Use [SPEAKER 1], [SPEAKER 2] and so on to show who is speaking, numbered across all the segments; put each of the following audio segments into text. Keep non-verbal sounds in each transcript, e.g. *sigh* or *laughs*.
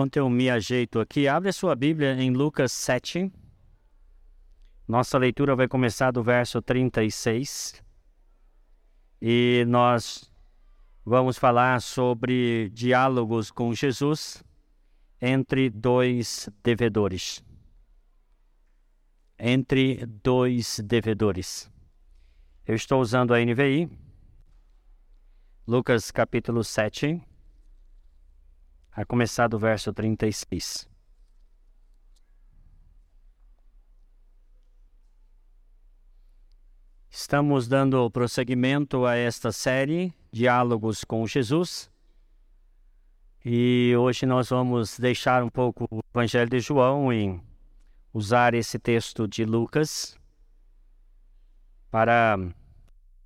[SPEAKER 1] Enquanto eu me ajeito aqui, abre a sua Bíblia em Lucas 7. Nossa leitura vai começar do verso 36. E nós vamos falar sobre diálogos com Jesus entre dois devedores. Entre dois devedores. Eu estou usando a NVI. Lucas capítulo 7 a começar do verso 36. Estamos dando prosseguimento a esta série, Diálogos com Jesus. E hoje nós vamos deixar um pouco o Evangelho de João e usar esse texto de Lucas para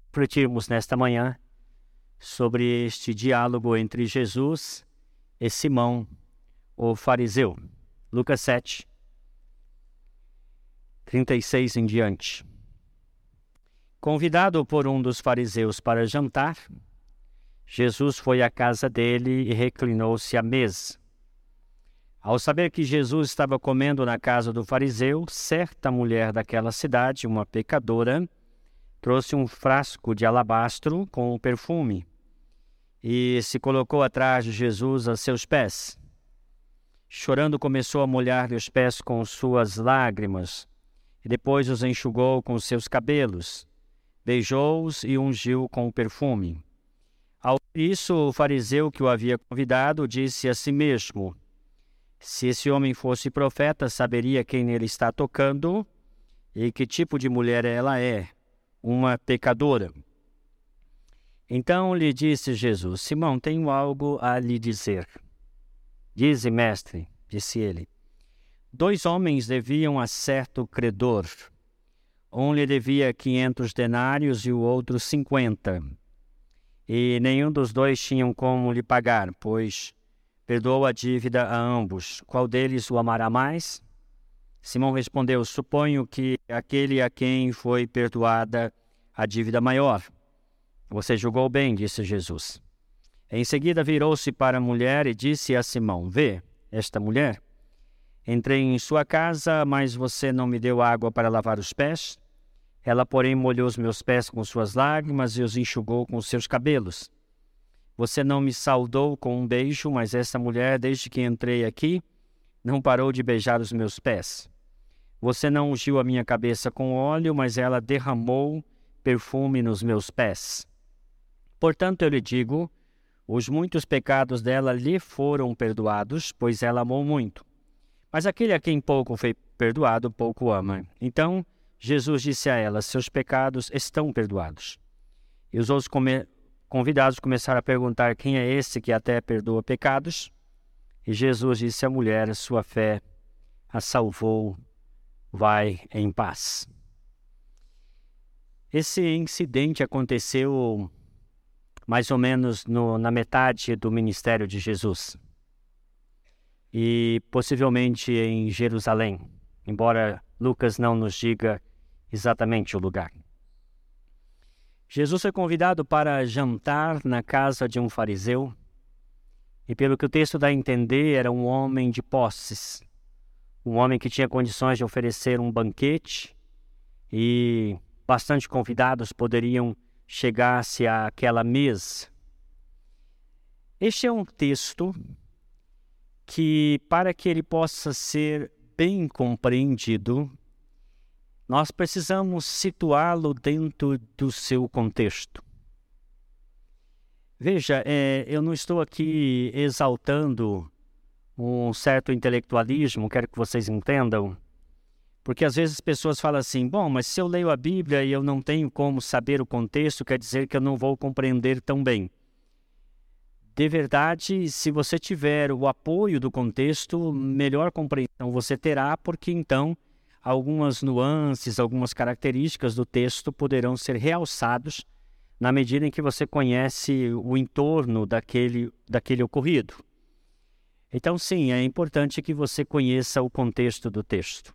[SPEAKER 1] refletirmos nesta manhã sobre este diálogo entre Jesus e Simão, o fariseu. Lucas 7, 36 em diante. Convidado por um dos fariseus para jantar, Jesus foi à casa dele e reclinou-se à mesa. Ao saber que Jesus estava comendo na casa do fariseu, certa mulher daquela cidade, uma pecadora, trouxe um frasco de alabastro com o perfume e se colocou atrás de Jesus a seus pés. Chorando, começou a molhar-lhe os pés com suas lágrimas, e depois os enxugou com seus cabelos, beijou-os e ungiu com o perfume. Ao isso, o fariseu que o havia convidado disse a si mesmo: Se esse homem fosse profeta, saberia quem nele está tocando e que tipo de mulher ela é, uma pecadora. Então lhe disse Jesus: Simão, tenho algo a lhe dizer. Dize, mestre, disse ele. Dois homens deviam a certo credor. Um lhe devia quinhentos denários e o outro cinquenta. E nenhum dos dois tinham como lhe pagar, pois perdoou a dívida a ambos. Qual deles o amará mais? Simão respondeu: Suponho que aquele a quem foi perdoada a dívida maior. Você julgou bem, disse Jesus. Em seguida virou-se para a mulher e disse a Simão: Vê, esta mulher. Entrei em sua casa, mas você não me deu água para lavar os pés. Ela, porém, molhou os meus pés com suas lágrimas e os enxugou com seus cabelos. Você não me saudou com um beijo, mas esta mulher, desde que entrei aqui, não parou de beijar os meus pés. Você não ungiu a minha cabeça com óleo, mas ela derramou perfume nos meus pés. Portanto, eu lhe digo: os muitos pecados dela lhe foram perdoados, pois ela amou muito. Mas aquele a quem pouco foi perdoado, pouco ama. Então, Jesus disse a ela: Seus pecados estão perdoados. E os outros come convidados começaram a perguntar: Quem é esse que até perdoa pecados? E Jesus disse à mulher: Sua fé a salvou, vai em paz. Esse incidente aconteceu mais ou menos no, na metade do ministério de Jesus. E possivelmente em Jerusalém, embora Lucas não nos diga exatamente o lugar. Jesus foi convidado para jantar na casa de um fariseu, e pelo que o texto dá a entender, era um homem de posses, um homem que tinha condições de oferecer um banquete, e bastante convidados poderiam chegasse àquela mesa. Este é um texto que, para que ele possa ser bem compreendido, nós precisamos situá-lo dentro do seu contexto. Veja, é, eu não estou aqui exaltando um certo intelectualismo, quero que vocês entendam, porque às vezes as pessoas falam assim: bom, mas se eu leio a Bíblia e eu não tenho como saber o contexto, quer dizer que eu não vou compreender tão bem. De verdade, se você tiver o apoio do contexto, melhor compreensão você terá, porque então algumas nuances, algumas características do texto poderão ser realçados na medida em que você conhece o entorno daquele, daquele ocorrido. Então, sim, é importante que você conheça o contexto do texto.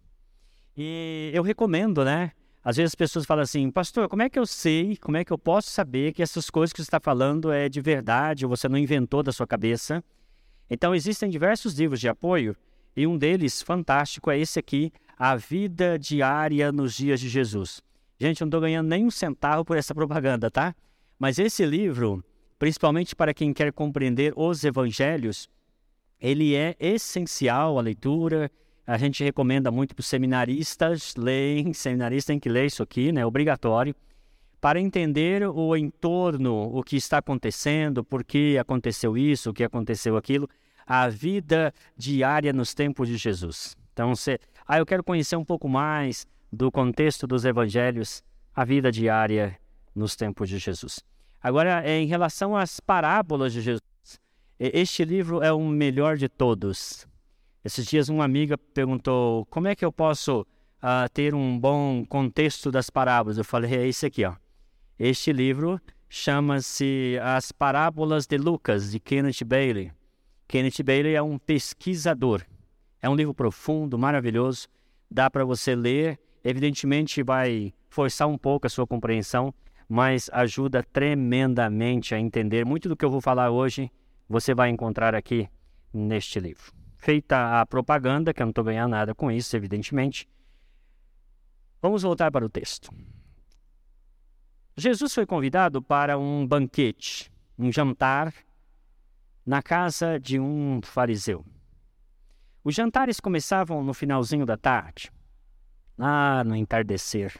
[SPEAKER 1] E eu recomendo, né? Às vezes as pessoas falam assim, pastor, como é que eu sei, como é que eu posso saber que essas coisas que você está falando é de verdade, ou você não inventou da sua cabeça? Então, existem diversos livros de apoio, e um deles, fantástico, é esse aqui, A Vida Diária nos Dias de Jesus. Gente, eu não estou ganhando nem um centavo por essa propaganda, tá? Mas esse livro, principalmente para quem quer compreender os evangelhos, ele é essencial a leitura. A gente recomenda muito para os seminaristas, leem, seminaristas têm que ler isso aqui, né? Obrigatório para entender o entorno, o que está acontecendo, por que aconteceu isso, o que aconteceu aquilo, a vida diária nos tempos de Jesus. Então, você, ah, eu quero conhecer um pouco mais do contexto dos evangelhos, a vida diária nos tempos de Jesus. Agora, em relação às parábolas de Jesus, este livro é o melhor de todos. Esses dias, uma amiga perguntou: como é que eu posso uh, ter um bom contexto das parábolas? Eu falei: é esse aqui, ó. Este livro chama-se As Parábolas de Lucas, de Kenneth Bailey. Kenneth Bailey é um pesquisador. É um livro profundo, maravilhoso. Dá para você ler. Evidentemente, vai forçar um pouco a sua compreensão, mas ajuda tremendamente a entender. Muito do que eu vou falar hoje, você vai encontrar aqui neste livro. Feita a propaganda, que eu não estou ganhando nada com isso, evidentemente. Vamos voltar para o texto. Jesus foi convidado para um banquete, um jantar, na casa de um fariseu. Os jantares começavam no finalzinho da tarde, lá no entardecer,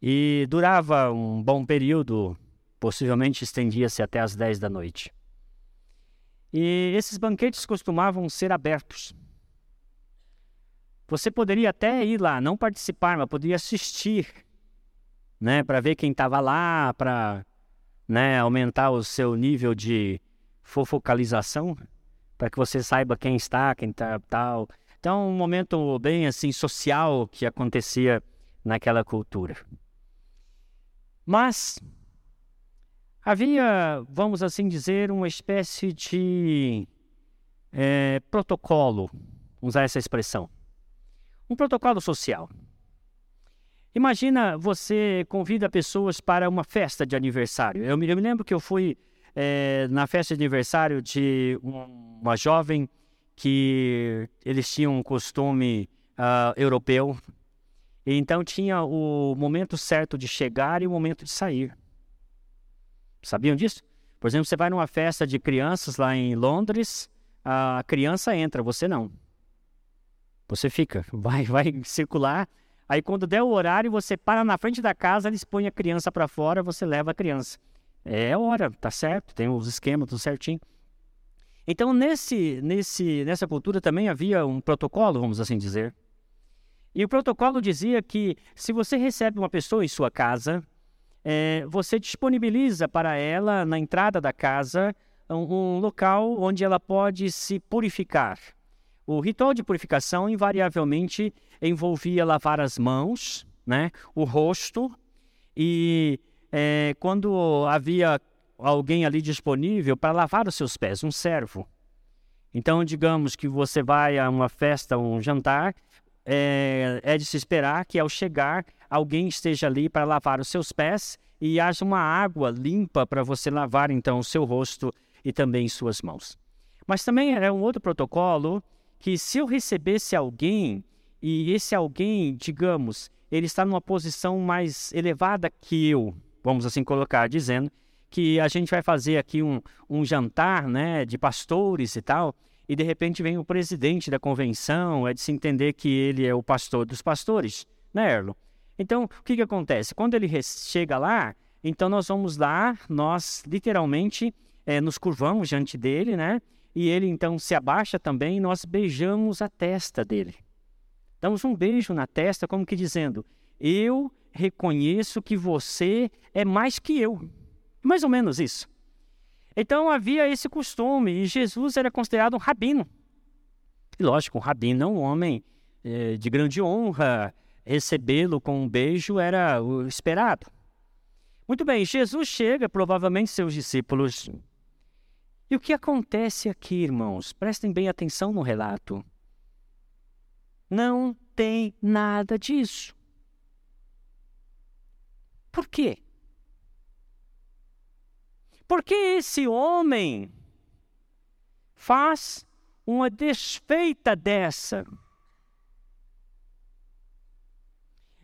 [SPEAKER 1] e durava um bom período, possivelmente estendia-se até as 10 da noite. E esses banquetes costumavam ser abertos. Você poderia até ir lá, não participar, mas poderia assistir né, para ver quem estava lá, para né, aumentar o seu nível de fofocalização, para que você saiba quem está, quem está tal. Então, um momento bem assim social que acontecia naquela cultura. Mas havia, vamos assim dizer, uma espécie de é, protocolo, usar essa expressão, um protocolo social. Imagina você convida pessoas para uma festa de aniversário. Eu me, eu me lembro que eu fui é, na festa de aniversário de um, uma jovem que eles tinham um costume uh, europeu. Então tinha o momento certo de chegar e o momento de sair. Sabiam disso? Por exemplo, você vai numa festa de crianças lá em Londres, a criança entra, você não. Você fica, *laughs* vai, vai circular Aí quando der o horário, você para na frente da casa, eles põem a criança para fora, você leva a criança. É hora, tá certo, tem os esquemas tudo certinho. Então nesse, nesse, nessa cultura também havia um protocolo, vamos assim dizer. E o protocolo dizia que se você recebe uma pessoa em sua casa, é, você disponibiliza para ela, na entrada da casa, um, um local onde ela pode se purificar. O ritual de purificação invariavelmente envolvia lavar as mãos, né, o rosto, e é, quando havia alguém ali disponível para lavar os seus pés, um servo. Então, digamos que você vai a uma festa, um jantar, é, é de se esperar que ao chegar alguém esteja ali para lavar os seus pés e haja uma água limpa para você lavar então o seu rosto e também suas mãos. Mas também era um outro protocolo que se eu recebesse alguém e esse alguém, digamos, ele está numa posição mais elevada que eu, vamos assim colocar, dizendo que a gente vai fazer aqui um, um jantar né, de pastores e tal, e de repente vem o presidente da convenção, é de se entender que ele é o pastor dos pastores, né, Erlo? Então, o que, que acontece? Quando ele chega lá, então nós vamos lá, nós literalmente é, nos curvamos diante dele, né? E ele então se abaixa também e nós beijamos a testa dele. Damos um beijo na testa, como que dizendo: Eu reconheço que você é mais que eu. Mais ou menos isso. Então havia esse costume e Jesus era considerado um rabino. E lógico, um rabino é um homem é, de grande honra, recebê-lo com um beijo era o esperado. Muito bem, Jesus chega, provavelmente seus discípulos e o que acontece aqui, irmãos? Prestem bem atenção no relato. Não tem nada disso. Por quê? Porque esse homem faz uma desfeita dessa.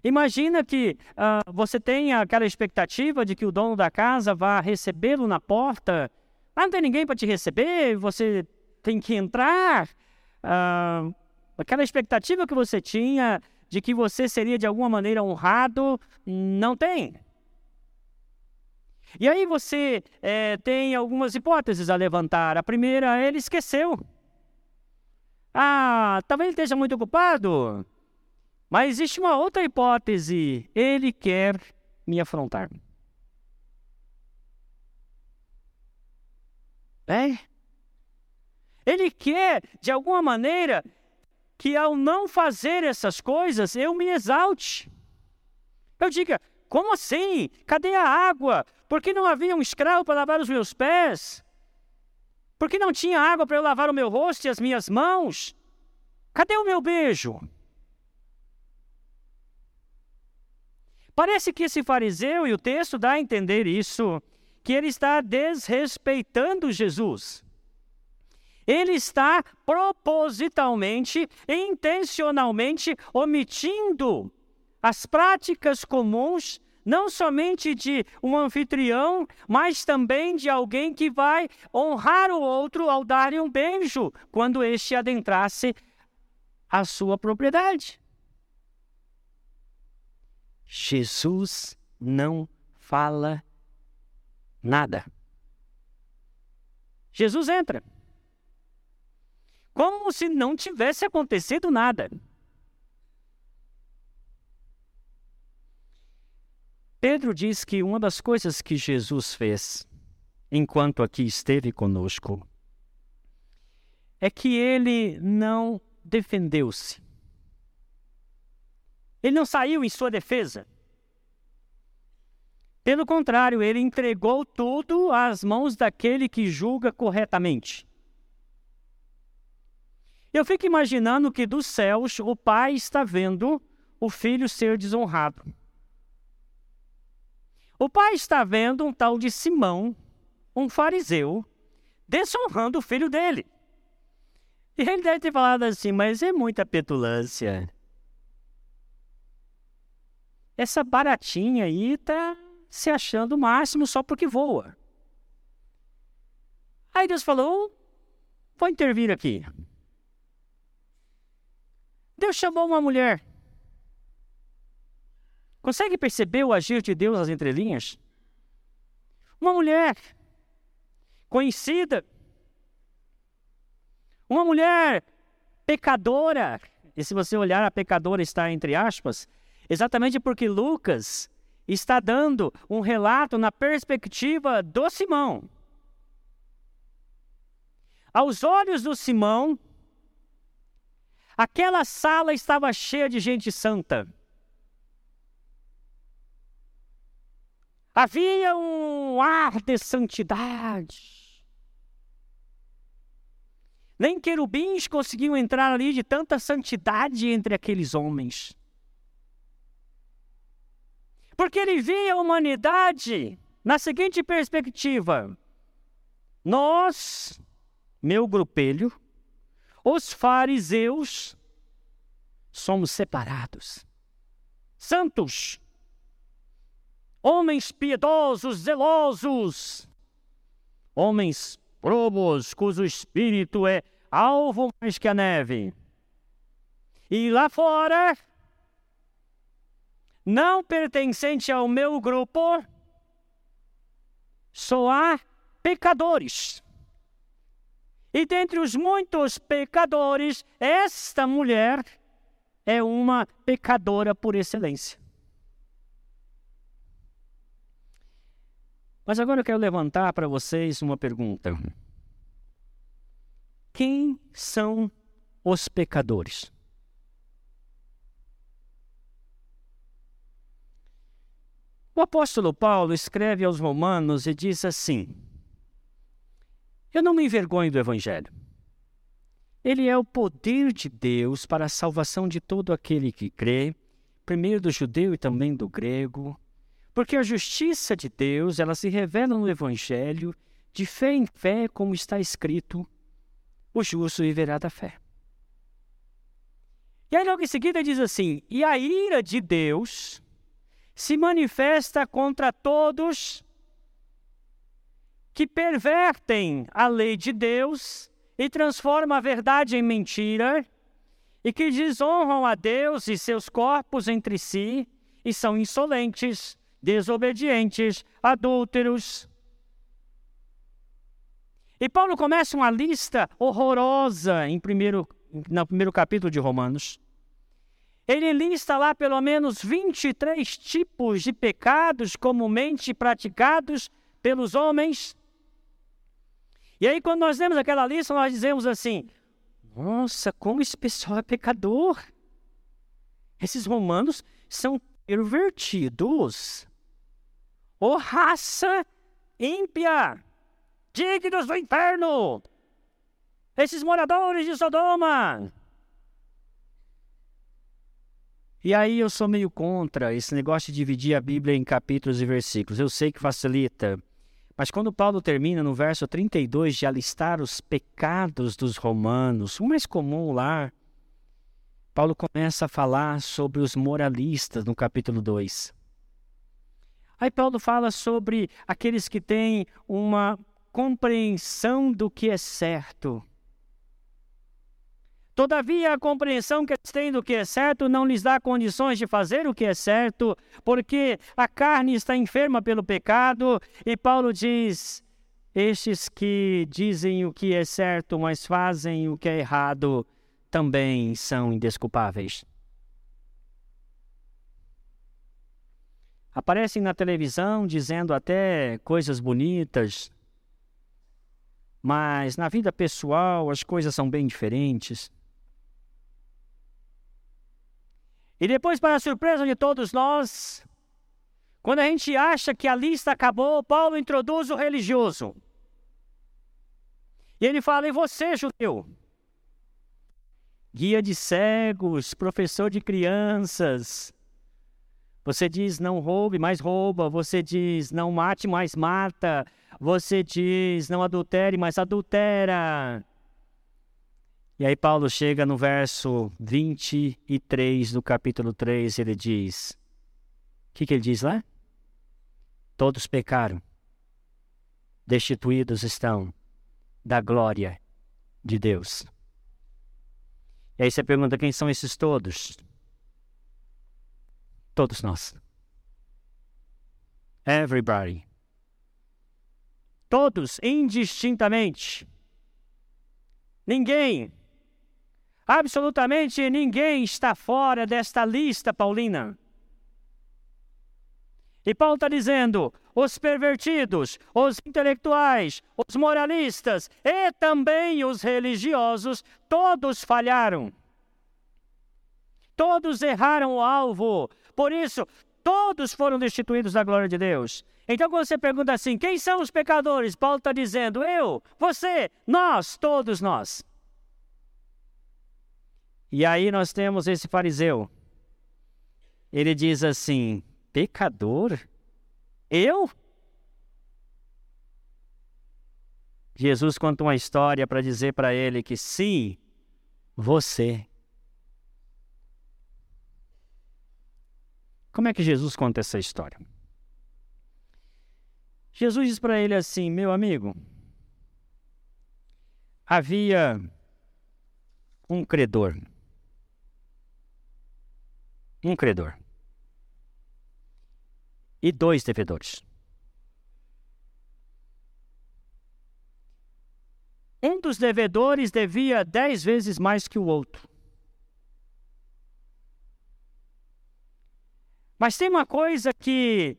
[SPEAKER 1] Imagina que uh, você tem aquela expectativa de que o dono da casa vá recebê-lo na porta, mas não tem ninguém para te receber, você tem que entrar. Uh, aquela expectativa que você tinha de que você seria de alguma maneira honrado, não tem. E aí você é, tem algumas hipóteses a levantar. A primeira, ele esqueceu. Ah, talvez ele esteja muito ocupado. Mas existe uma outra hipótese. Ele quer me afrontar. É? Ele quer, de alguma maneira, que ao não fazer essas coisas eu me exalte. Eu diga, como assim? Cadê a água? Por que não havia um escravo para lavar os meus pés? Por que não tinha água para eu lavar o meu rosto e as minhas mãos? Cadê o meu beijo? Parece que esse fariseu, e o texto dá a entender isso, que ele está desrespeitando Jesus. Ele está propositalmente, intencionalmente omitindo as práticas comuns, não somente de um anfitrião, mas também de alguém que vai honrar o outro ao dar-lhe um beijo quando este adentrasse a sua propriedade. Jesus não fala nada. Jesus entra. Como se não tivesse acontecido nada. Pedro diz que uma das coisas que Jesus fez enquanto aqui esteve conosco é que ele não defendeu-se. Ele não saiu em sua defesa. Pelo contrário, ele entregou tudo às mãos daquele que julga corretamente. Eu fico imaginando que dos céus o pai está vendo o filho ser desonrado. O pai está vendo um tal de Simão, um fariseu, desonrando o filho dele. E ele deve ter falado assim, mas é muita petulância. Essa baratinha aí tá se achando o máximo só porque voa. Aí Deus falou: vou intervir aqui. Deus chamou uma mulher. Consegue perceber o agir de Deus nas entrelinhas? Uma mulher conhecida, uma mulher pecadora, e se você olhar, a pecadora está entre aspas, Exatamente porque Lucas está dando um relato na perspectiva do Simão. Aos olhos do Simão, aquela sala estava cheia de gente santa. Havia um ar de santidade. Nem querubins conseguiam entrar ali de tanta santidade entre aqueles homens. Porque ele via a humanidade na seguinte perspectiva: nós, meu grupelho, os fariseus, somos separados, santos, homens piedosos, zelosos, homens probos, cujo espírito é alvo mais que a neve. E lá fora, não pertencente ao meu grupo, só há pecadores. E dentre os muitos pecadores, esta mulher é uma pecadora por excelência. Mas agora eu quero levantar para vocês uma pergunta. Quem são os pecadores? O apóstolo Paulo escreve aos Romanos e diz assim: Eu não me envergonho do Evangelho. Ele é o poder de Deus para a salvação de todo aquele que crê, primeiro do judeu e também do grego, porque a justiça de Deus, ela se revela no Evangelho, de fé em fé, como está escrito: o justo viverá da fé. E aí, logo em seguida, diz assim: E a ira de Deus se manifesta contra todos que pervertem a lei de Deus e transformam a verdade em mentira, e que desonram a Deus e seus corpos entre si, e são insolentes, desobedientes, adúlteros. E Paulo começa uma lista horrorosa em primeiro, no primeiro capítulo de Romanos. Ele lista lá pelo menos 23 tipos de pecados comumente praticados pelos homens. E aí, quando nós lemos aquela lista, nós dizemos assim: nossa, como esse pessoal é pecador. Esses romanos são pervertidos. Ô oh, raça ímpia, dignos do inferno. Esses moradores de Sodoma. E aí eu sou meio contra esse negócio de dividir a Bíblia em capítulos e versículos. Eu sei que facilita. Mas quando Paulo termina no verso 32 de alistar os pecados dos romanos, o mais comum lá, Paulo começa a falar sobre os moralistas no capítulo 2. Aí Paulo fala sobre aqueles que têm uma compreensão do que é certo Todavia, a compreensão que eles têm do que é certo não lhes dá condições de fazer o que é certo, porque a carne está enferma pelo pecado, e Paulo diz: Estes que dizem o que é certo, mas fazem o que é errado, também são indesculpáveis. Aparecem na televisão dizendo até coisas bonitas, mas na vida pessoal as coisas são bem diferentes. E depois, para a surpresa de todos nós, quando a gente acha que a lista acabou, Paulo introduz o religioso. E ele fala: E você, judeu? Guia de cegos, professor de crianças. Você diz não roube, mais rouba. Você diz não mate, mais mata. Você diz não adultere, mais adultera. E aí Paulo chega no verso 23 do capítulo 3, ele diz: O que, que ele diz lá? Todos pecaram, destituídos estão da glória de Deus. E aí você pergunta: quem são esses todos? Todos nós. Everybody. Todos, indistintamente. Ninguém Absolutamente ninguém está fora desta lista, Paulina. E Paulo está dizendo: os pervertidos, os intelectuais, os moralistas e também os religiosos, todos falharam. Todos erraram o alvo. Por isso, todos foram destituídos da glória de Deus. Então, quando você pergunta assim: quem são os pecadores? Paulo está dizendo: eu, você, nós, todos nós. E aí nós temos esse fariseu. Ele diz assim: pecador? Eu? Jesus conta uma história para dizer para ele que sim, você. Como é que Jesus conta essa história? Jesus diz para ele assim: meu amigo, havia um credor um credor e dois devedores. Um dos devedores devia dez vezes mais que o outro. Mas tem uma coisa que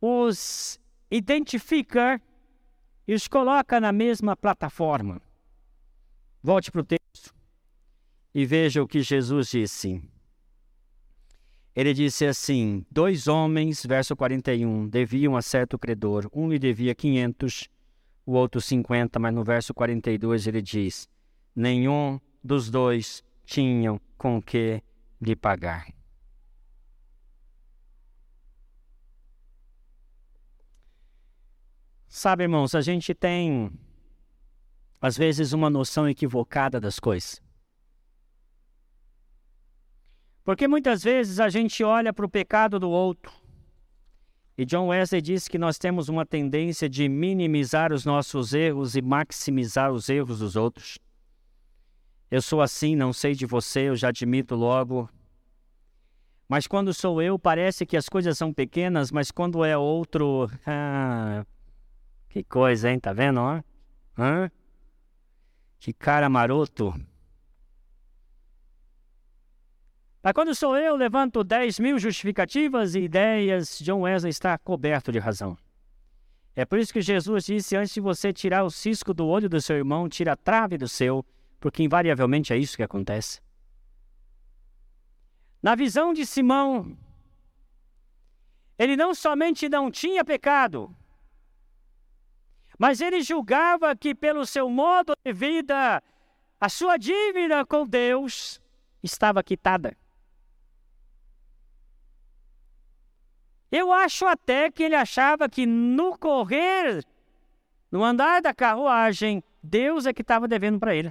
[SPEAKER 1] os identifica e os coloca na mesma plataforma. Volte para o texto e veja o que Jesus disse. Ele disse assim: Dois homens, verso 41, deviam a certo credor. Um lhe devia 500, o outro 50, mas no verso 42 ele diz: Nenhum dos dois tinham com que lhe pagar. Sabe, irmãos, a gente tem às vezes, uma noção equivocada das coisas. Porque muitas vezes a gente olha para o pecado do outro. E John Wesley diz que nós temos uma tendência de minimizar os nossos erros e maximizar os erros dos outros. Eu sou assim, não sei de você, eu já admito logo. Mas quando sou eu, parece que as coisas são pequenas, mas quando é outro. *laughs* Ah, que coisa, hein? Tá vendo? Ó? Hã? Que cara maroto. Mas quando sou eu, levanto 10 mil justificativas e ideias, John Wesley está coberto de razão. É por isso que Jesus disse: antes de você tirar o cisco do olho do seu irmão, tira a trave do seu, porque invariavelmente é isso que acontece. Na visão de Simão, ele não somente não tinha pecado, mas ele julgava que, pelo seu modo de vida, a sua dívida com Deus estava quitada. Eu acho até que ele achava que no correr, no andar da carruagem, Deus é que estava devendo para ele.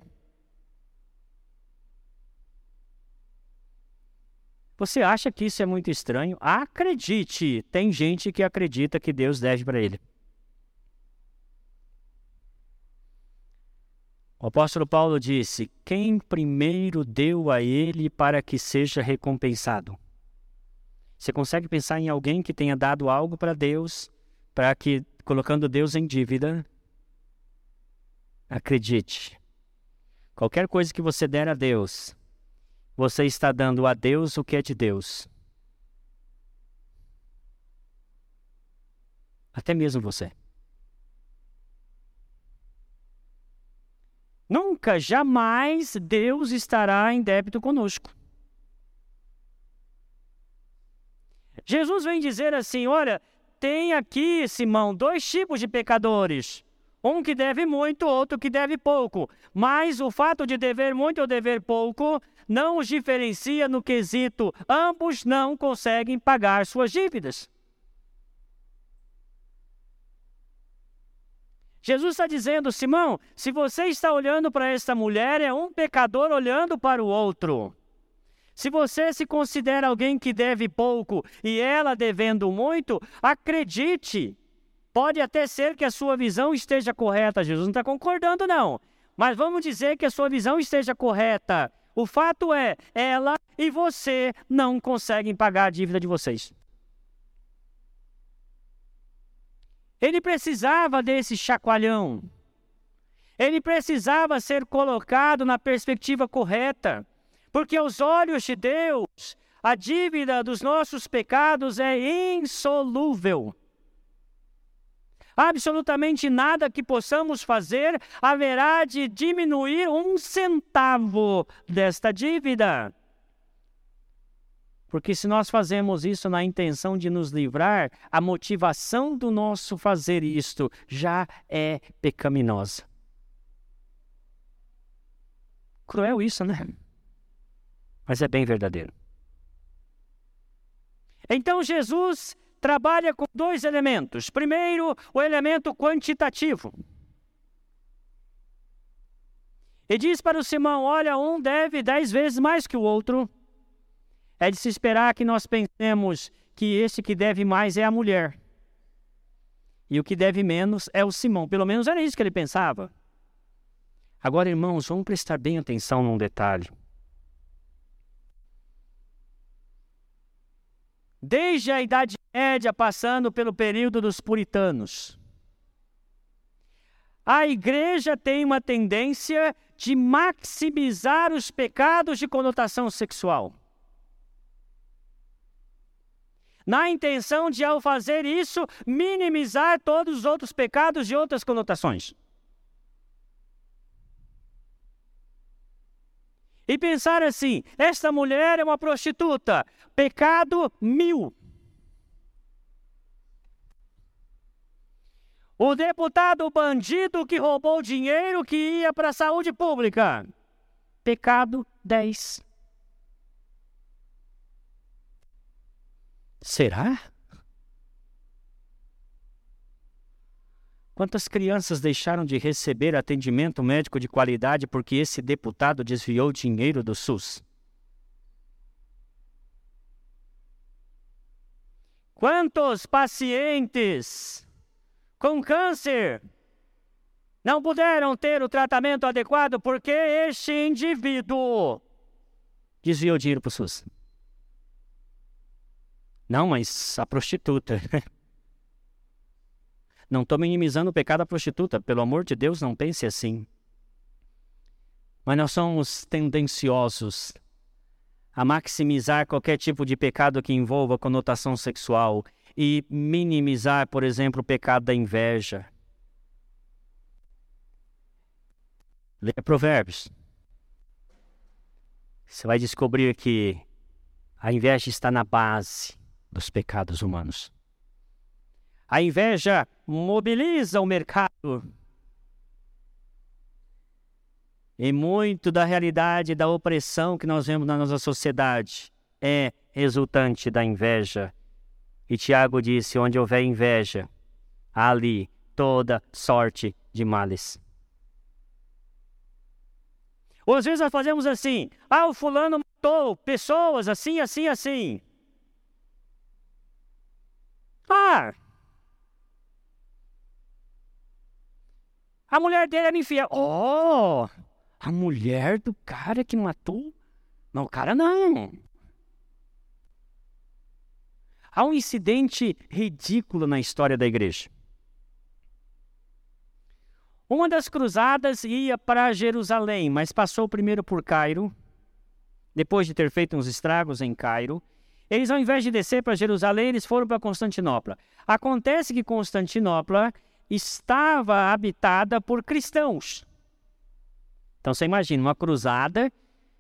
[SPEAKER 1] Você acha que isso é muito estranho? Acredite, tem gente que acredita que Deus deve para ele. O apóstolo Paulo disse: Quem primeiro deu a ele para que seja recompensado? Você consegue pensar em alguém que tenha dado algo para Deus, para que, colocando Deus em dívida? Acredite, qualquer coisa que você der a Deus, você está dando a Deus o que é de Deus. Até mesmo você. Nunca, jamais Deus estará em débito conosco. Jesus vem dizer assim: olha, tem aqui, Simão, dois tipos de pecadores. Um que deve muito, outro que deve pouco. Mas o fato de dever muito ou dever pouco não os diferencia no quesito. Ambos não conseguem pagar suas dívidas. Jesus está dizendo, Simão, se você está olhando para esta mulher, é um pecador olhando para o outro. Se você se considera alguém que deve pouco e ela devendo muito, acredite. Pode até ser que a sua visão esteja correta. Jesus não está concordando, não. Mas vamos dizer que a sua visão esteja correta. O fato é, ela e você não conseguem pagar a dívida de vocês. Ele precisava desse chacoalhão. Ele precisava ser colocado na perspectiva correta. Porque aos olhos de Deus, a dívida dos nossos pecados é insolúvel. Absolutamente nada que possamos fazer haverá de diminuir um centavo desta dívida. Porque se nós fazemos isso na intenção de nos livrar, a motivação do nosso fazer isto já é pecaminosa. Cruel isso, né? Mas é bem verdadeiro. Então Jesus trabalha com dois elementos. Primeiro, o elemento quantitativo. E diz para o Simão: olha, um deve dez vezes mais que o outro. É de se esperar que nós pensemos que esse que deve mais é a mulher. E o que deve menos é o Simão. Pelo menos era isso que ele pensava. Agora, irmãos, vamos prestar bem atenção num detalhe. Desde a Idade Média, passando pelo período dos puritanos, a igreja tem uma tendência de maximizar os pecados de conotação sexual na intenção de, ao fazer isso, minimizar todos os outros pecados de outras conotações. E pensar assim: esta mulher é uma prostituta, pecado mil. O deputado bandido que roubou dinheiro que ia para a saúde pública, pecado dez. Será? Quantas crianças deixaram de receber atendimento médico de qualidade porque esse deputado desviou dinheiro do SUS? Quantos pacientes com câncer não puderam ter o tratamento adequado porque este indivíduo desviou dinheiro para o SUS? Não, mas a prostituta. *laughs* Não estou minimizando o pecado da prostituta, pelo amor de Deus, não pense assim. Mas nós somos tendenciosos a maximizar qualquer tipo de pecado que envolva conotação sexual e minimizar, por exemplo, o pecado da inveja. Leia Provérbios. Você vai descobrir que a inveja está na base dos pecados humanos. A inveja mobiliza o mercado. E muito da realidade da opressão que nós vemos na nossa sociedade é resultante da inveja. E Tiago disse: onde houver inveja, há ali toda sorte de males. Ou às vezes nós fazemos assim: ah, o fulano matou pessoas assim, assim, assim. Ah, A mulher dele era infiel. Oh, a mulher do cara que matou? Não, o cara não. Há um incidente ridículo na história da igreja. Uma das cruzadas ia para Jerusalém, mas passou primeiro por Cairo, depois de ter feito uns estragos em Cairo. Eles, ao invés de descer para Jerusalém, eles foram para Constantinopla. Acontece que Constantinopla estava habitada por cristãos. Então você imagina uma cruzada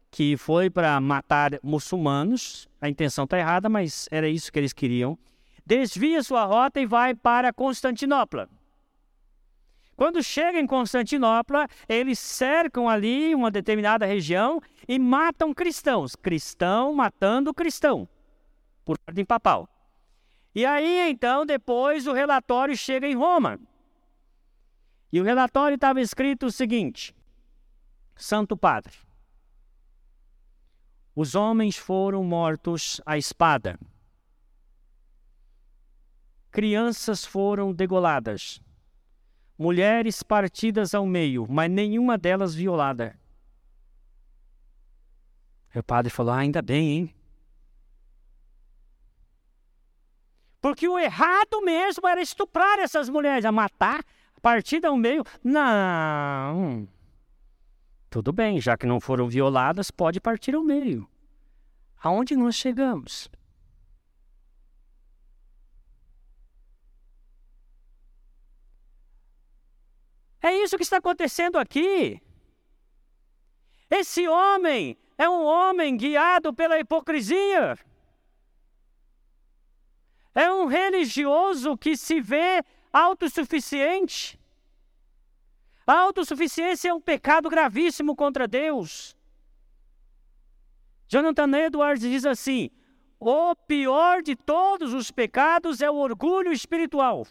[SPEAKER 1] que foi para matar muçulmanos, a intenção está errada, mas era isso que eles queriam. Desvia sua rota e vai para Constantinopla. Quando chega em Constantinopla, eles cercam ali uma determinada região e matam cristãos. Cristão matando cristão, por ordem papal. E aí, então, depois o relatório chega em Roma. E o relatório estava escrito o seguinte: Santo Padre, os homens foram mortos à espada, crianças foram degoladas, mulheres partidas ao meio, mas nenhuma delas violada. E o padre falou: ah, ainda bem, hein? Porque o errado mesmo era estuprar essas mulheres, a matar Partida ao meio? Não. Tudo bem, já que não foram violadas, pode partir ao meio. Aonde nós chegamos? É isso que está acontecendo aqui. Esse homem é um homem guiado pela hipocrisia. É um religioso que se vê autossuficiente. A autossuficiência é um pecado gravíssimo contra Deus. Jonathan Edwards diz assim: o pior de todos os pecados é o orgulho espiritual.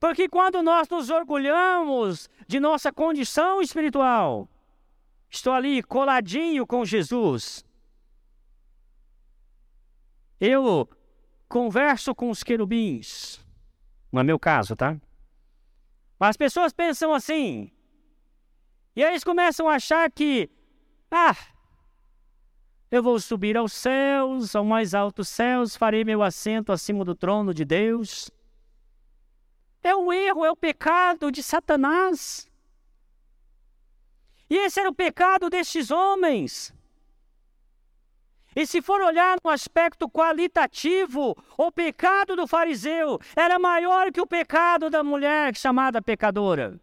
[SPEAKER 1] Porque quando nós nos orgulhamos de nossa condição espiritual, estou ali coladinho com Jesus, eu converso com os querubins. Não é meu caso, tá? Mas as pessoas pensam assim. E aí eles começam a achar que, ah, eu vou subir aos céus, ao mais altos céus, farei meu assento acima do trono de Deus. É o erro, é o pecado de Satanás. E esse era o pecado destes homens. E se for olhar no aspecto qualitativo, o pecado do fariseu era maior que o pecado da mulher chamada pecadora.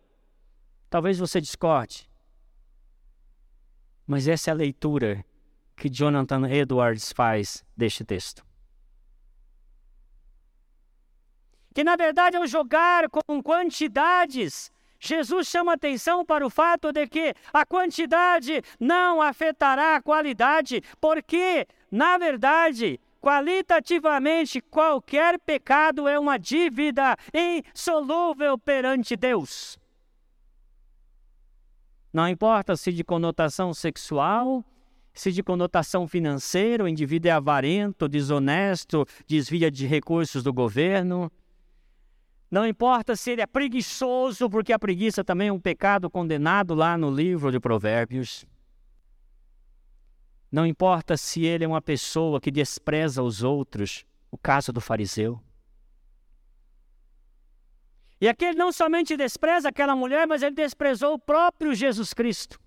[SPEAKER 1] Talvez você discorde. Mas essa é a leitura que Jonathan Edwards faz deste texto. Que na verdade, ao jogar com quantidades, Jesus chama atenção para o fato de que a quantidade não afetará a qualidade, porque, na verdade, qualitativamente, qualquer pecado é uma dívida insolúvel perante Deus. Não importa se de conotação sexual, se de conotação financeira, o indivíduo é avarento, desonesto, desvia de recursos do governo. Não importa se ele é preguiçoso, porque a preguiça também é um pecado condenado lá no livro de Provérbios. Não importa se ele é uma pessoa que despreza os outros, o caso do fariseu. E aqui ele não somente despreza aquela mulher, mas ele desprezou o próprio Jesus Cristo.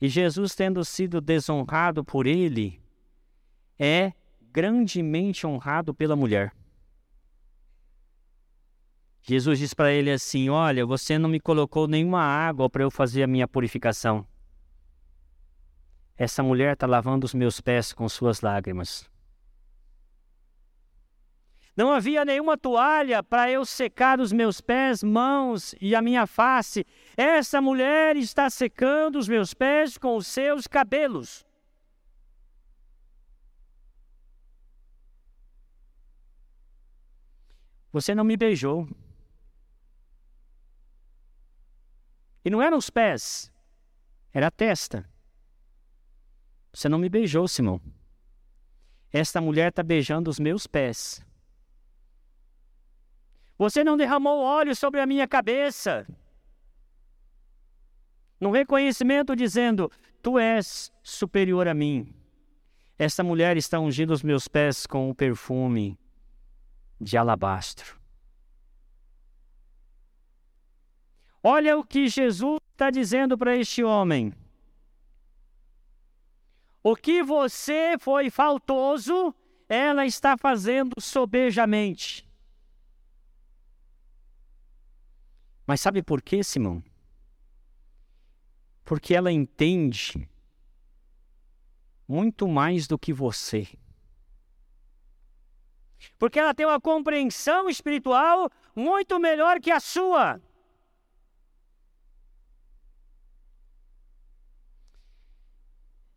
[SPEAKER 1] E Jesus, tendo sido desonrado por ele, é grandemente honrado pela mulher. Jesus diz para ele assim: Olha, você não me colocou nenhuma água para eu fazer a minha purificação. Essa mulher está lavando os meus pés com suas lágrimas. Não havia nenhuma toalha para eu secar os meus pés, mãos e a minha face. Essa mulher está secando os meus pés com os seus cabelos. Você não me beijou. E não eram os pés, era a testa. Você não me beijou, Simão. Esta mulher está beijando os meus pés. Você não derramou óleo sobre a minha cabeça. No reconhecimento dizendo: Tu és superior a mim. Esta mulher está ungindo os meus pés com um perfume de alabastro. Olha o que Jesus está dizendo para este homem. O que você foi faltoso, ela está fazendo sobejamente. Mas sabe por quê, Simão? Porque ela entende muito mais do que você. Porque ela tem uma compreensão espiritual muito melhor que a sua.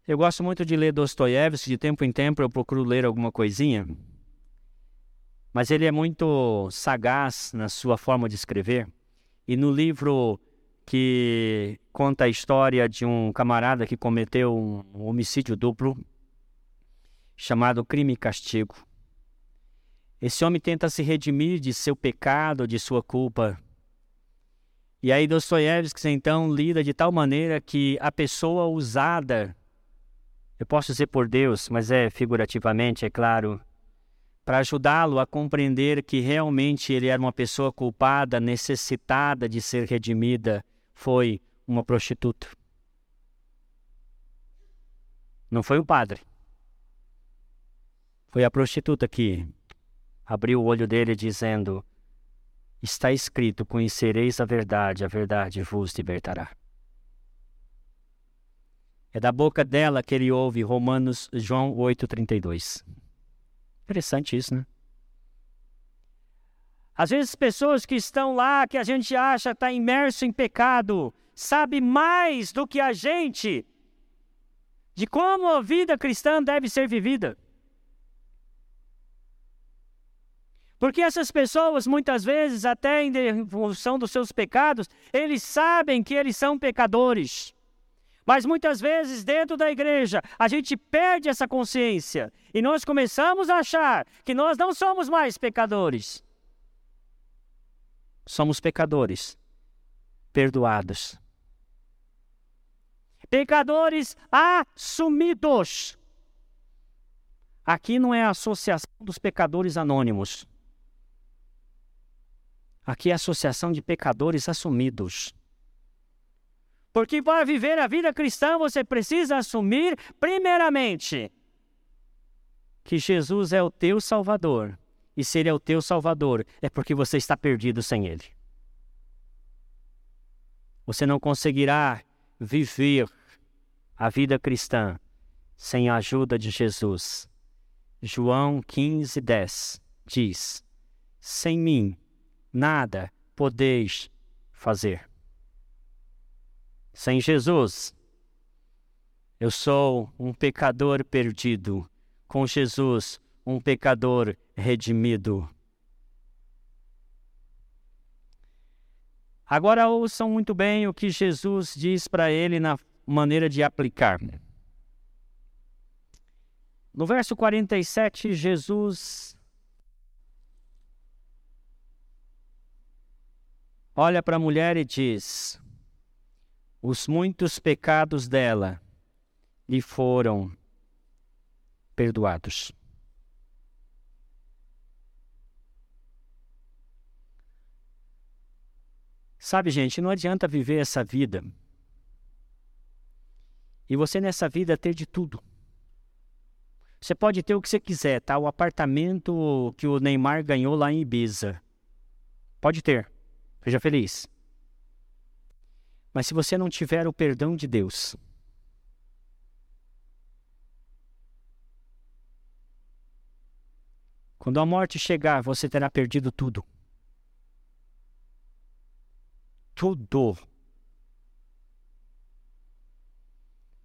[SPEAKER 1] Eu gosto muito de ler Dostoiévski, de tempo em tempo eu procuro ler alguma coisinha. Mas ele é muito sagaz na sua forma de escrever. E no livro que conta a história de um camarada que cometeu um homicídio duplo, chamado Crime e Castigo. Esse homem tenta se redimir de seu pecado, de sua culpa. E aí Dostoiévski então lida de tal maneira que a pessoa usada eu posso dizer por Deus, mas é figurativamente, é claro, para ajudá-lo a compreender que realmente ele era uma pessoa culpada, necessitada de ser redimida, foi uma prostituta. Não foi o padre. Foi a prostituta que abriu o olho dele dizendo: Está escrito: Conhecereis a verdade, a verdade vos libertará. É da boca dela que ele ouve Romanos, João 8,32. Interessante isso, né? Às vezes pessoas que estão lá, que a gente acha está imerso em pecado, sabe mais do que a gente de como a vida cristã deve ser vivida. Porque essas pessoas, muitas vezes, até em função dos seus pecados, eles sabem que eles são pecadores. Mas muitas vezes, dentro da igreja, a gente perde essa consciência e nós começamos a achar que nós não somos mais pecadores. Somos pecadores perdoados. Pecadores assumidos. Aqui não é a associação dos pecadores anônimos. Aqui é a associação de pecadores assumidos. Porque para viver a vida cristã você precisa assumir, primeiramente, que Jesus é o teu Salvador. E se Ele é o teu Salvador, é porque você está perdido sem Ele. Você não conseguirá viver a vida cristã sem a ajuda de Jesus. João 15, 10 diz: Sem mim nada podeis fazer. Sem Jesus, Eu sou um pecador perdido, com Jesus, um pecador redimido. Agora ouçam muito bem o que Jesus diz para ele na maneira de aplicar. No verso 47, Jesus olha para a mulher e diz: Os muitos pecados dela lhe foram perdoados. Sabe, gente, não adianta viver essa vida e você nessa vida ter de tudo. Você pode ter o que você quiser, tá? O apartamento que o Neymar ganhou lá em Ibiza. Pode ter. Seja feliz. Mas se você não tiver o perdão de Deus, quando a morte chegar, você terá perdido tudo. Tudo.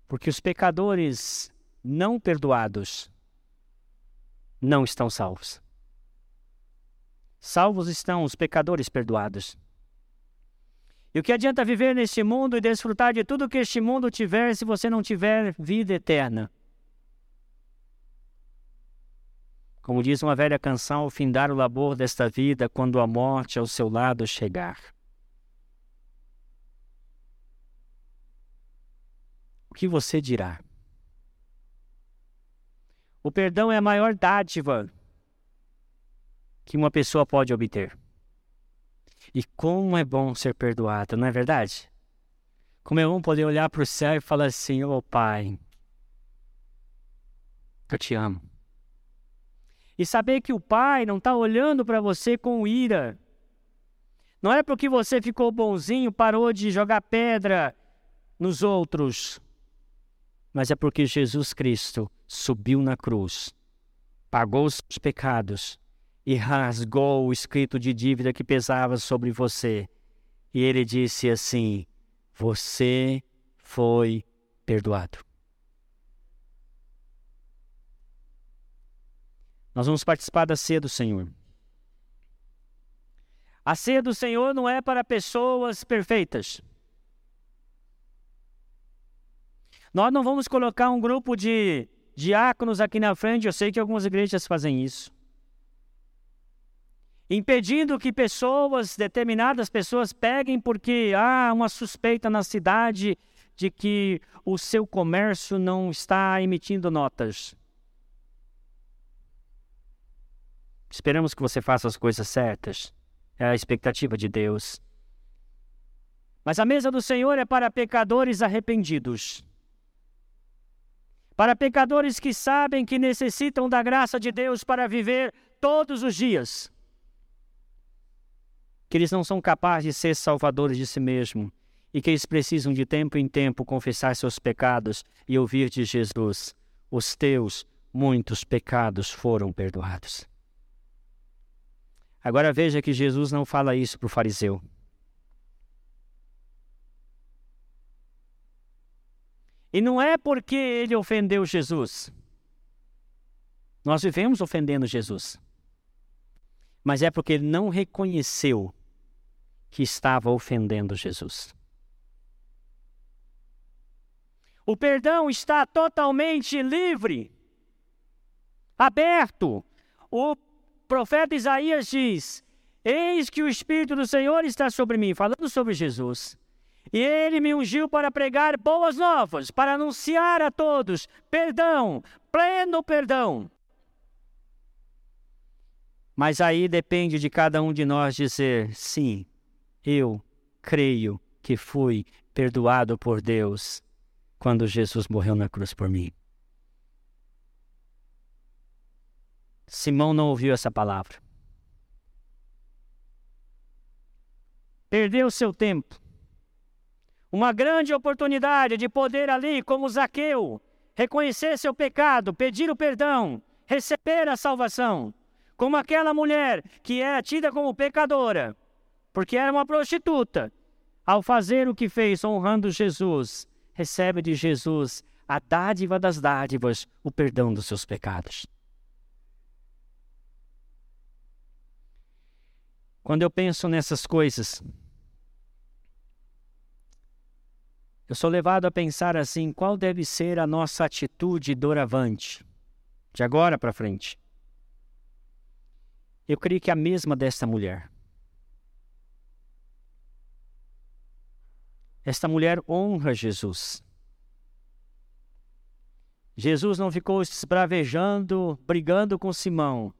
[SPEAKER 1] Porque os pecadores não perdoados não estão salvos. Salvos estão os pecadores perdoados. E o que adianta viver neste mundo e desfrutar de tudo que este mundo tiver se você não tiver vida eterna? Como diz uma velha canção, findar o labor desta vida quando a morte ao seu lado chegar. o que você dirá? O perdão é a maior dádiva que uma pessoa pode obter. E como é bom ser perdoado, não é verdade? Como é bom poder olhar para o céu e falar assim: Ô oh, Pai, eu te amo. E saber que o Pai não está olhando para você com ira. Não é porque você ficou bonzinho, parou de jogar pedra nos outros mas é porque Jesus Cristo subiu na cruz, pagou os pecados e rasgou o escrito de dívida que pesava sobre você. E ele disse assim: Você foi perdoado. Nós vamos participar da ceia do Senhor. A ceia do Senhor não é para pessoas perfeitas. Nós não vamos colocar um grupo de diáconos aqui na frente, eu sei que algumas igrejas fazem isso. Impedindo que pessoas, determinadas pessoas, peguem porque há uma suspeita na cidade de que o seu comércio não está emitindo notas. Esperamos que você faça as coisas certas. É a expectativa de Deus. Mas a mesa do Senhor é para pecadores arrependidos. Para pecadores que sabem que necessitam da graça de Deus para viver todos os dias. Que eles não são capazes de ser salvadores de si mesmos e que eles precisam de tempo em tempo confessar seus pecados e ouvir de Jesus: Os teus muitos pecados foram perdoados. Agora veja que Jesus não fala isso para o fariseu. E não é porque ele ofendeu Jesus. Nós vivemos ofendendo Jesus. Mas é porque ele não reconheceu que estava ofendendo Jesus. O perdão está totalmente livre, aberto. O profeta Isaías diz: Eis que o Espírito do Senhor está sobre mim, falando sobre Jesus. E ele me ungiu para pregar boas novas, para anunciar a todos perdão, pleno perdão. Mas aí depende de cada um de nós dizer: sim, eu creio que fui perdoado por Deus quando Jesus morreu na cruz por mim. Simão não ouviu essa palavra. Perdeu seu tempo uma grande oportunidade de poder ali, como Zaqueu, reconhecer seu pecado, pedir o perdão, receber a salvação. Como aquela mulher que era tida como pecadora, porque era uma prostituta, ao fazer o que fez honrando Jesus, recebe de Jesus a dádiva das dádivas, o perdão dos seus pecados. Quando eu penso nessas coisas, eu sou levado a pensar assim: qual deve ser a nossa atitude doravante, de agora para frente? Eu creio que é a mesma desta mulher. Esta mulher honra Jesus. Jesus não ficou esbravejando, brigando com Simão,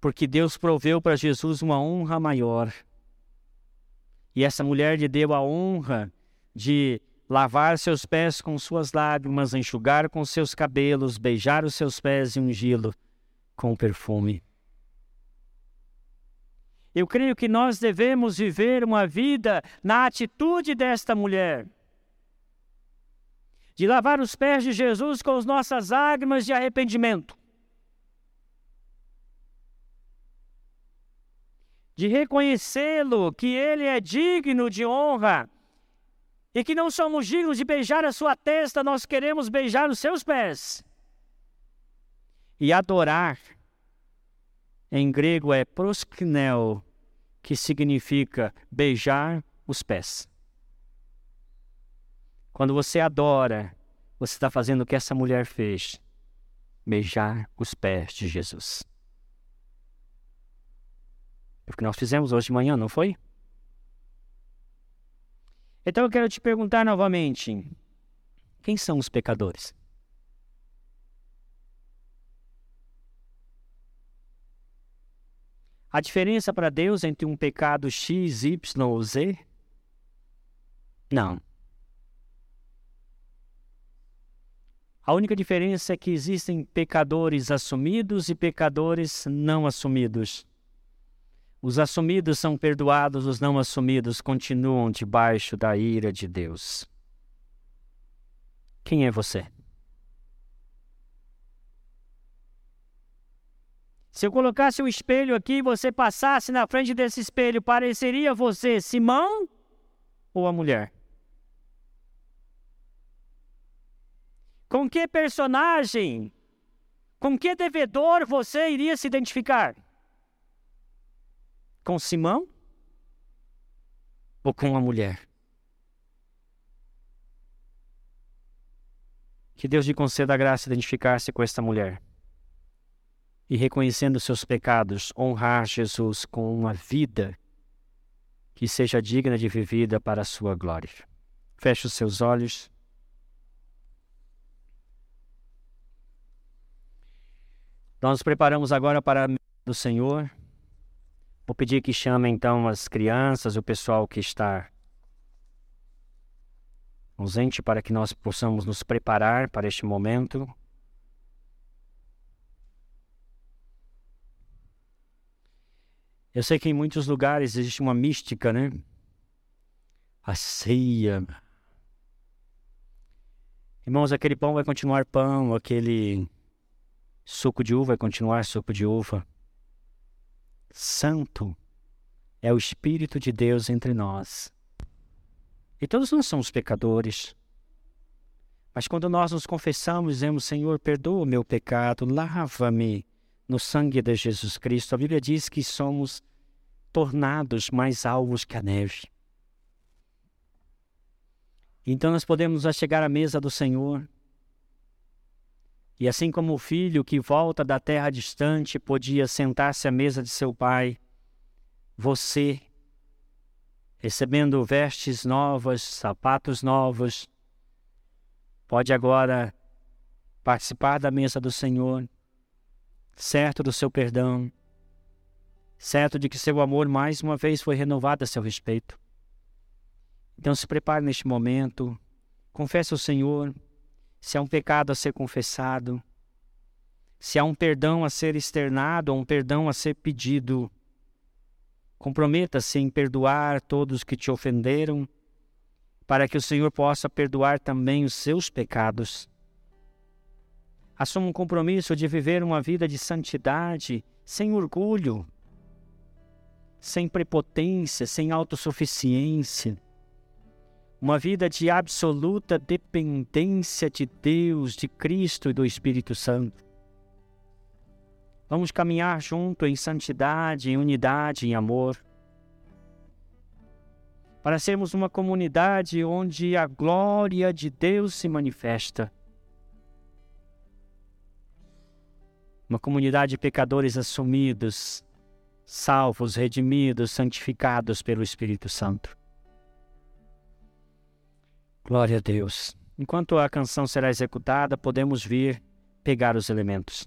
[SPEAKER 1] porque Deus proveu para Jesus uma honra maior. E essa mulher lhe deu a honra de lavar seus pés com suas lágrimas, enxugar com seus cabelos, beijar os seus pés e ungí-lo com perfume. Eu creio que nós devemos viver uma vida na atitude desta mulher. De lavar os pés de Jesus com as nossas lágrimas de arrependimento. De reconhecê-lo que ele é digno de honra e que não somos dignos de beijar a sua testa, nós queremos beijar os seus pés. E adorar, em grego é prosknel, que significa beijar os pés. Quando você adora, você está fazendo o que essa mulher fez: beijar os pés de Jesus. É o que nós fizemos hoje de manhã, não foi? Então eu quero te perguntar novamente: quem são os pecadores? A diferença para Deus entre um pecado X, Y ou Z? Não. A única diferença é que existem pecadores assumidos e pecadores não assumidos. Os assumidos são perdoados, os não assumidos continuam debaixo da ira de Deus. Quem é você? Se eu colocasse um espelho aqui e você passasse na frente desse espelho, pareceria você Simão ou a mulher? Com que personagem, com que devedor você iria se identificar? Com Simão ou com a mulher? Que Deus lhe conceda a graça de identificar-se com esta mulher e reconhecendo seus pecados, honrar Jesus com uma vida que seja digna de vivida para a sua glória. Feche os seus olhos. Nós nos preparamos agora para do Senhor. Vou pedir que chame então as crianças, o pessoal que está ausente, para que nós possamos nos preparar para este momento. Eu sei que em muitos lugares existe uma mística, né? A ceia. Irmãos, aquele pão vai continuar pão, aquele suco de uva vai continuar suco de uva. Santo é o Espírito de Deus entre nós. E todos nós somos pecadores. Mas quando nós nos confessamos, dizemos: Senhor, perdoa o meu pecado, lava-me no sangue de Jesus Cristo. A Bíblia diz que somos tornados mais alvos que a neve. Então nós podemos chegar à mesa do Senhor. E assim como o filho que volta da terra distante podia sentar-se à mesa de seu pai, você, recebendo vestes novas, sapatos novos, pode agora participar da mesa do Senhor certo do seu perdão, certo de que seu amor mais uma vez foi renovado a seu respeito. Então se prepare neste momento, confesse ao Senhor se há um pecado a ser confessado, se há um perdão a ser externado ou um perdão a ser pedido. Comprometa-se em perdoar todos que te ofenderam, para que o Senhor possa perdoar também os seus pecados. Assuma um compromisso de viver uma vida de santidade, sem orgulho, sem prepotência, sem autossuficiência. uma vida de absoluta dependência de Deus, de Cristo e do Espírito Santo. Vamos caminhar junto em santidade, em unidade, em amor. Para sermos uma comunidade onde a glória de Deus se manifesta. Uma comunidade de pecadores assumidos, salvos, redimidos, santificados pelo Espírito Santo. Glória a Deus. Enquanto a canção será executada, podemos vir pegar os elementos.